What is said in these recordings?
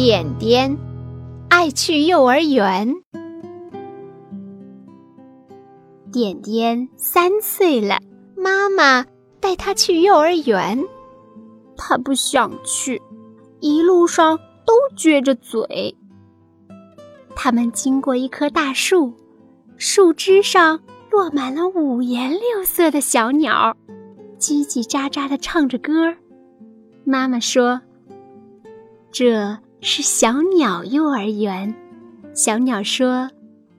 点点，爱去幼儿园。点点三岁了，妈妈带他去幼儿园，他不想去，一路上都撅着嘴。他们经过一棵大树，树枝上落满了五颜六色的小鸟，叽叽喳喳地唱着歌。妈妈说：“这是小鸟幼儿园。”小鸟说：“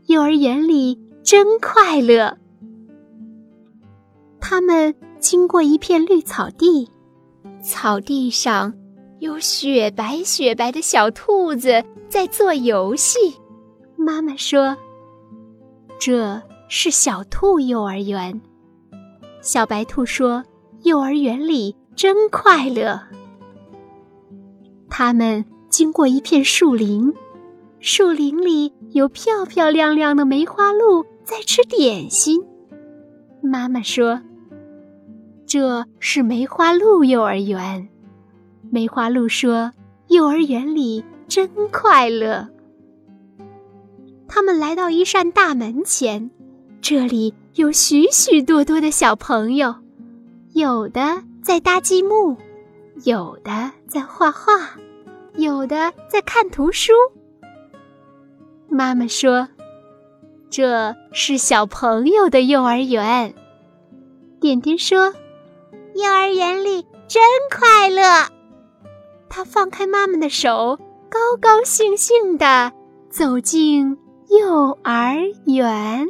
幼儿园里真快乐。”他们经过一片绿草地，草地上有雪白雪白的小兔子在做游戏。妈妈说：“这是小兔幼儿园。”小白兔说：“幼儿园里真快乐。”他们经过一片树林，树林里有漂漂亮亮的梅花鹿在吃点心。妈妈说：“这是梅花鹿幼儿园。”梅花鹿说：“幼儿园里真快乐。”他们来到一扇大门前，这里有许许多多的小朋友，有的在搭积木，有的在画画。有的在看图书。妈妈说：“这是小朋友的幼儿园。”点点说：“幼儿园里真快乐。”他放开妈妈的手，高高兴兴地走进幼儿园。